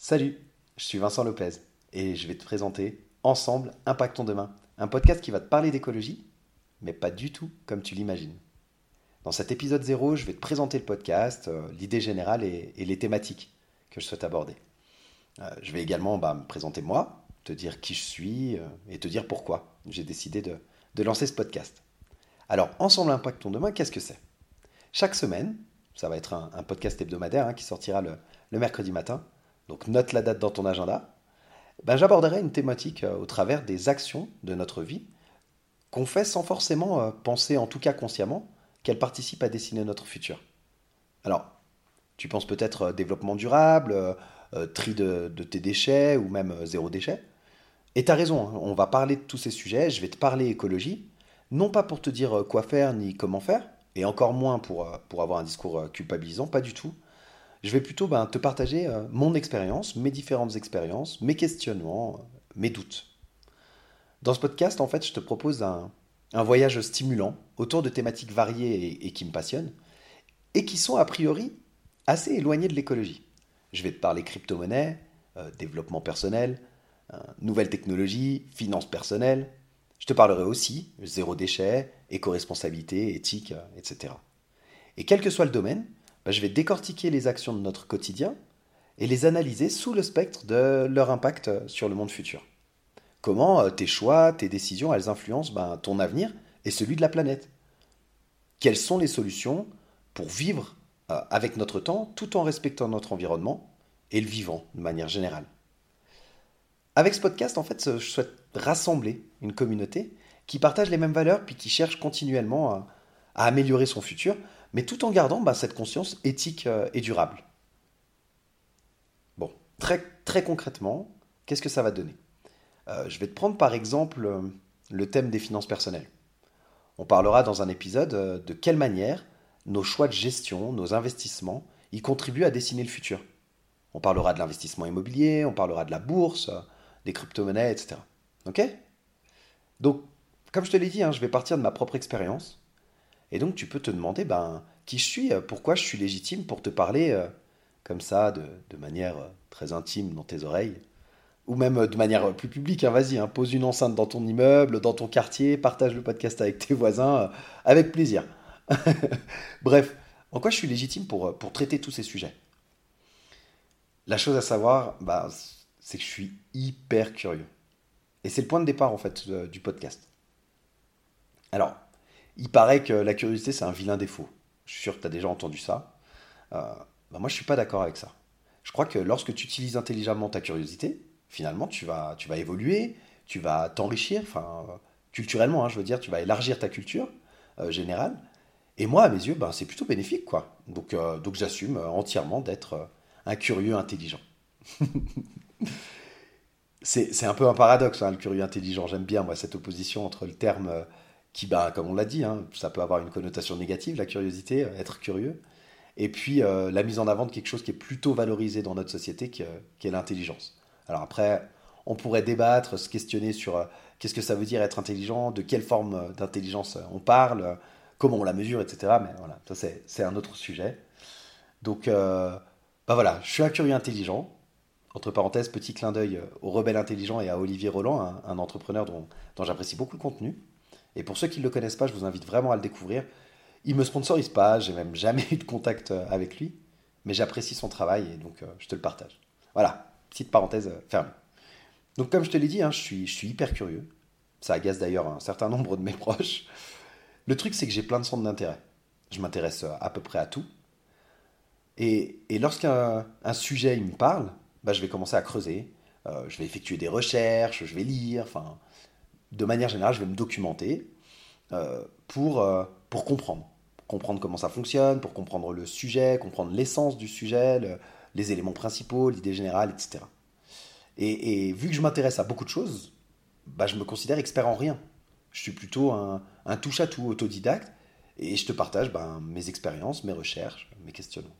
Salut, je suis Vincent Lopez et je vais te présenter Ensemble Impactons Demain, un podcast qui va te parler d'écologie, mais pas du tout comme tu l'imagines. Dans cet épisode 0, je vais te présenter le podcast, euh, l'idée générale et, les thématiques que je souhaite aborder. Euh, je vais également bah, me présenter moi, te dire qui je suis euh, et te dire pourquoi j'ai décidé de, lancer ce podcast. Alors, Ensemble Impactons Demain, qu'est-ce que c'est? Chaque semaine, ça va être un, podcast hebdomadaire hein, qui sortira le mercredi matin, donc note la date dans ton agenda, ben, j'aborderai une thématique euh, au travers des actions de notre vie qu'on fait sans forcément euh, penser, en tout cas consciemment, qu'elles participent à dessiner notre futur. Alors, tu penses peut-être euh, développement durable, tri de, tes déchets ou même zéro déchet. Et tu as raison, hein, on va parler de tous ces sujets, je vais te parler écologie, non pas pour te dire quoi faire ni comment faire, et encore moins pour, pour avoir un discours culpabilisant, pas du tout, je vais plutôt ben, te partager euh, mon expérience, mes différentes expériences, mes questionnements, mes doutes. Dans ce podcast, en fait, je te propose un, voyage stimulant autour de thématiques variées et, qui me passionnent, et qui sont a priori assez éloignées de l'écologie. Je vais te parler crypto-monnaie, euh, développement personnel, euh, nouvelles technologies, finances personnelles. Je te parlerai aussi zéro déchet, éco-responsabilité, éthique, etc. Et quel que soit le domaine, bah, je vais décortiquer les actions de notre quotidien et les analyser sous le spectre de leur impact sur le monde futur. Comment euh, tes choix, tes décisions, elles influencent ben, ton avenir et celui de la planète Quelles sont les solutions pour vivre euh, avec notre temps tout en respectant notre environnement et le vivant de manière générale? Avec ce podcast, en fait, je souhaite rassembler une communauté qui partage les mêmes valeurs puis qui cherche continuellement à améliorer son futur mais tout en gardant bah, cette conscience éthique euh, et durable. Bon, très, très concrètement, qu'est-ce que ça va donner? Euh, Je vais te prendre par exemple euh, le thème des finances personnelles. On parlera dans un épisode de quelle manière nos choix de gestion, nos investissements, y contribuent à dessiner le futur. On parlera de l'investissement immobilier, on parlera de la bourse, des crypto-monnaies, etc. Ok? Donc, comme je te l'ai dit, hein, je vais partir de ma propre expérience et donc tu peux te demander ben, qui je suis, euh, pourquoi je suis légitime pour te parler euh, comme ça, de, manière euh, très intime dans tes oreilles, ou même de manière plus publique. Hein, Vas-y, hein, pose une enceinte dans ton immeuble, dans ton quartier, partage le podcast avec tes voisins, avec plaisir. Bref, en quoi je suis légitime pour, pour traiter tous ces sujets? La chose à savoir, bah, c'est que je suis hyper curieux. Et c'est le point de départ en fait du podcast. Alors, il paraît que la curiosité, c'est un vilain défaut. Je suis sûr que tu as déjà entendu ça. Euh, bah, moi, je suis pas d'accord avec ça. Je crois que lorsque tu utilises intelligemment ta curiosité, finalement, tu vas, tu vas évoluer, tu vas t'enrichir, enfin, culturellement, hein, je veux dire, tu vas élargir ta culture euh, générale. Et moi, à mes yeux, ben, c'est plutôt bénéfique, quoi. Donc, euh, donc j'assume entièrement d'être un curieux intelligent. c'est un peu un paradoxe, hein, le curieux intelligent. J'aime bien, moi, cette opposition entre le terme qui, bah, comme on l'a dit, hein, ça peut avoir une connotation négative, la curiosité, euh, être curieux, et puis euh, la mise en avant de quelque chose qui est plutôt valorisé dans notre société, qui, est l'intelligence. Alors après, on pourrait débattre, se questionner sur euh, qu'est-ce que ça veut dire être intelligent, de quelle forme d'intelligence on parle, comment on la mesure, etc. Mais voilà, ça c'est un autre sujet. Donc, bah voilà, je suis un curieux intelligent. Entre parenthèses, petit clin d'œil au rebelle intelligent et à Olivier Roland, un, entrepreneur dont j'apprécie beaucoup le contenu. Et pour ceux qui ne le connaissent pas, je vous invite vraiment à le découvrir. Il me sponsorise pas, j'ai même jamais eu de contact euh, avec lui, mais j'apprécie son travail et donc euh, je te le partage. Voilà, petite parenthèse euh, fermée. Donc comme je te l'ai dit, hein, je, suis, hyper curieux. Ça agace d'ailleurs un certain nombre de mes proches. Le truc, c'est que j'ai plein de centres d'intérêt. Je m'intéresse à peu près à tout. Et, et lorsqu'un un sujet il me parle, bah, je vais commencer à creuser. je vais effectuer des recherches, je vais lire. Enfin, de manière générale, je vais me documenter euh, pour, euh, pour comprendre. Comprendre comment ça fonctionne, pour comprendre le sujet, comprendre l'essence du sujet, les éléments principaux, l'idée générale, etc. Et, vu que je m'intéresse à beaucoup de choses, bah, je me considère expert en rien. Je suis plutôt un, touche-à-tout autodidacte et je te partage ben, mes expériences, mes recherches, mes questionnements.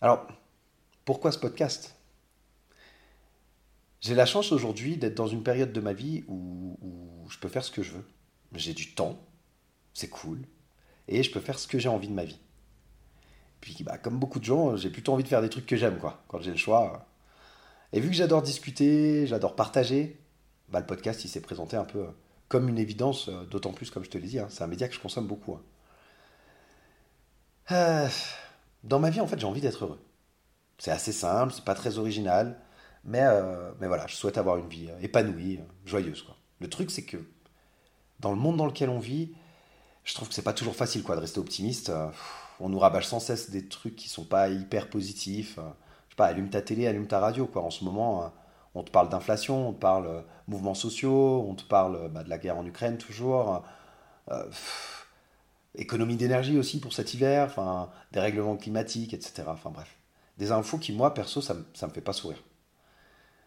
Alors, pourquoi ce podcast? J'ai la chance aujourd'hui d'être dans une période de ma vie où, je peux faire ce que je veux. J'ai du temps, c'est cool, et je peux faire ce que j'ai envie de ma vie. Puis bah, comme beaucoup de gens, j'ai plutôt envie de faire des trucs que j'aime, quoi, quand j'ai le choix. Et vu que j'adore discuter, j'adore partager, bah, le podcast, s'est présenté un peu comme une évidence, d'autant plus, comme je te l'ai dit, hein, c'est un média que je consomme beaucoup. Hein. Euh, dans ma vie, en fait, j'ai envie d'être heureux. C'est assez simple, c'est pas très original, mais, euh, mais voilà, je souhaite avoir une vie épanouie, joyeuse. Quoi. Le truc, c'est que dans le monde dans lequel on vit, je trouve que c'est pas toujours facile quoi, de rester optimiste. On nous rabâche sans cesse des trucs qui sont pas hyper positifs. Je sais pas, allume ta télé, allume ta radio. Quoi. En ce moment, on te parle d'inflation, on te parle mouvements sociaux, on te parle bah, de la guerre en Ukraine toujours. Euh, économie d'énergie aussi pour cet hiver, enfin, des règlements climatiques, etc. Enfin bref, des infos qui, moi, perso, ça, ça me fait pas sourire.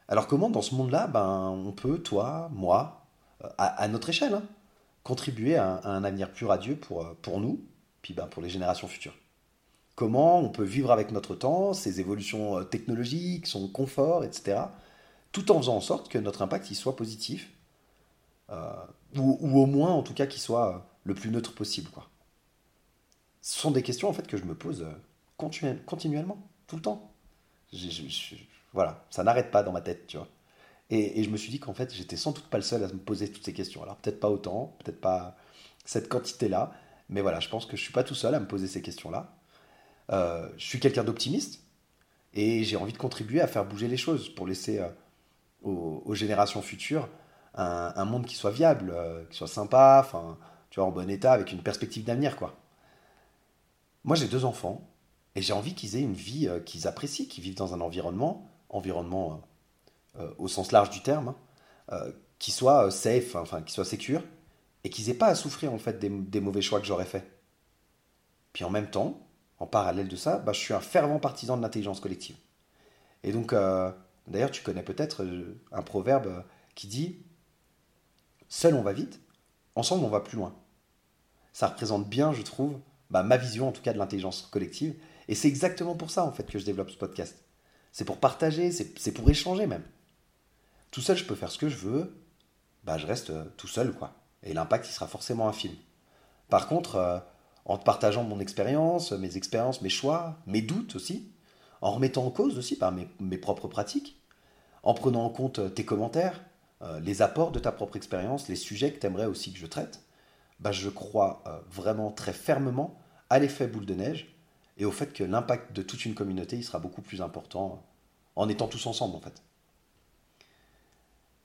Alors comment, dans ce monde-là, ben, on peut, toi, moi, euh, à, notre échelle, hein, contribuer à un, avenir plus radieux pour, euh, nous, puis ben, pour les générations futures? Comment on peut vivre avec notre temps, ses évolutions euh, technologiques, son confort, etc., tout en faisant en sorte que notre impact y soit positif, ou, au moins, en tout cas, qu'il soit le plus neutre possible. Ce sont des questions en fait que je me pose continuellement, tout le temps. Voilà, ça n'arrête pas dans ma tête, tu vois. Et, je me suis dit qu'en fait, j'étais sans doute pas le seul à me poser toutes ces questions. Alors peut-être pas autant, peut-être pas cette quantité-là, mais voilà, je pense que je suis pas tout seul à me poser ces questions-là. Euh, je suis quelqu'un d'optimiste et j'ai envie de contribuer à faire bouger les choses pour laisser euh, aux, générations futures un, monde qui soit viable, qui soit sympa, enfin, tu vois, en bon état, avec une perspective d'avenir, quoi. Moi, j'ai deux enfants et j'ai envie qu'ils aient une vie euh, qu'ils apprécient, qu'ils vivent dans un environnement, environnement euh, euh, au sens large du terme, hein, qui soit safe, enfin, qui soit sécure, et qu'ils aient pas à souffrir en fait des, mauvais choix que j'aurais faits. Puis en même temps, en parallèle de ça, bah, je suis un fervent partisan de l'intelligence collective. Et donc, d'ailleurs, tu connais peut-être un proverbe qui dit Seul on va vite, ensemble on va plus loin. Ça représente bien, je trouve, bah, ma vision en tout cas de l'intelligence collective. Et c'est exactement pour ça en fait que je développe ce podcast. C'est pour partager, c'est pour échanger même. Tout seul, je peux faire ce que je veux, bah, je reste euh, tout seul quoi. Et l'impact, il sera forcément infime. Par contre, euh, en te partageant mon expérience, mes expériences, mes choix, mes doutes aussi, en remettant en cause aussi mes, propres pratiques, en prenant en compte euh, tes commentaires, les apports de ta propre expérience, les sujets que tu aimerais aussi que je traite, bah, je crois vraiment très fermement à l'effet boule de neige et au fait que l'impact de toute une communauté il sera beaucoup plus important en étant tous ensemble en fait.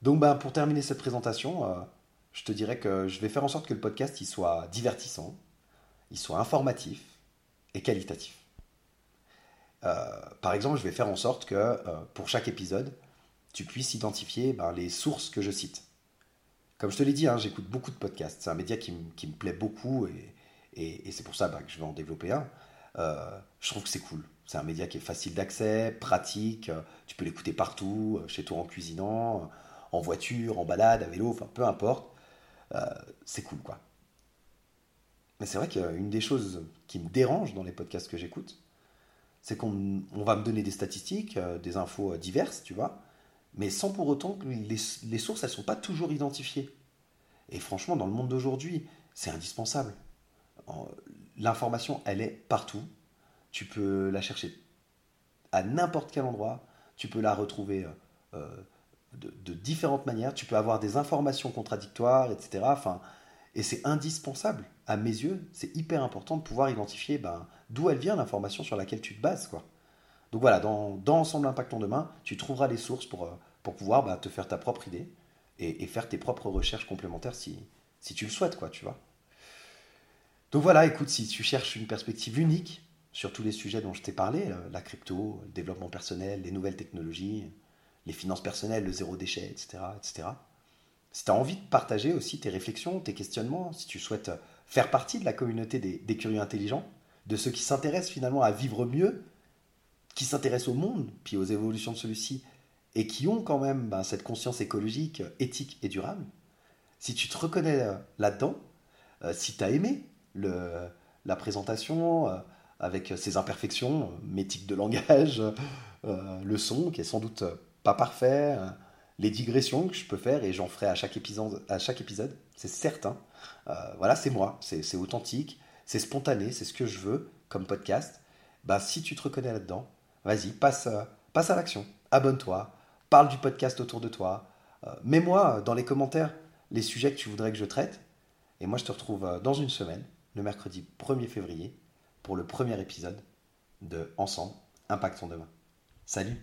Donc bah, pour terminer cette présentation, euh, je te dirais que je vais faire en sorte que le podcast soit divertissant, il soit informatif et qualitatif. Euh, par exemple, je vais faire en sorte que pour chaque épisode, tu puisses identifier ben, les sources que je cite. Comme je te l'ai dit, hein, j'écoute beaucoup de podcasts. C'est un média qui, me plaît beaucoup et, c'est pour ça bah, que je vais en développer un. Euh, je trouve que c'est cool. C'est un média qui est facile d'accès, pratique. Tu peux l'écouter partout, euh, chez toi en cuisinant, en voiture, en balade, à vélo, enfin peu importe. Euh, c'est cool quoi. Mais c'est vrai qu'une des choses qui me dérange dans les podcasts que j'écoute, c'est qu'on va me donner des statistiques, des infos diverses, tu vois, mais sans pour autant que les, sources, elles ne sont pas toujours identifiées. Et franchement, dans le monde d'aujourd'hui, c'est indispensable. L'information, elle est partout. Tu peux la chercher à n'importe quel endroit. Tu peux la retrouver euh, euh, de, différentes manières. Tu peux avoir des informations contradictoires, etc. Enfin, et c'est indispensable. À mes yeux, c'est hyper important de pouvoir identifier ben, d'où elle vient l'information sur laquelle tu te bases. Quoi. Donc voilà, dans, dans Ensemble Impactons Demain, tu trouveras les sources pour, euh, pour pouvoir bah, te faire ta propre idée et, faire tes propres recherches complémentaires si, si tu le souhaites, quoi, tu vois. Donc voilà, écoute, si tu cherches une perspective unique sur tous les sujets dont je t'ai parlé, euh, la crypto, le développement personnel, les nouvelles technologies, les finances personnelles, le zéro déchet, etc., etc. Si tu as envie de partager aussi tes réflexions, tes questionnements, si tu souhaites faire partie de la communauté des, curieux intelligents, de ceux qui s'intéressent finalement à vivre mieux qui s'intéressent au monde, puis aux évolutions de celui-ci, et qui ont quand même ben, cette conscience écologique, éthique et durable, si tu te reconnais euh, là-dedans, euh, si tu as aimé la présentation, euh, avec ses imperfections, euh, mes tics de langage, euh, le son qui est sans doute pas parfait, les digressions que je peux faire et j'en ferai à chaque épisode, c'est certain. Voilà, c'est moi, c'est authentique, c'est spontané, c'est ce que je veux comme podcast. Bah, si tu te reconnais là-dedans, vas-y, passe, passe à l'action, abonne-toi, parle du podcast autour de toi, mets-moi dans les commentaires les sujets que tu voudrais que je traite, et moi je te retrouve dans une semaine le mercredi 1er février pour le premier épisode de Ensemble, Impactons demain. Salut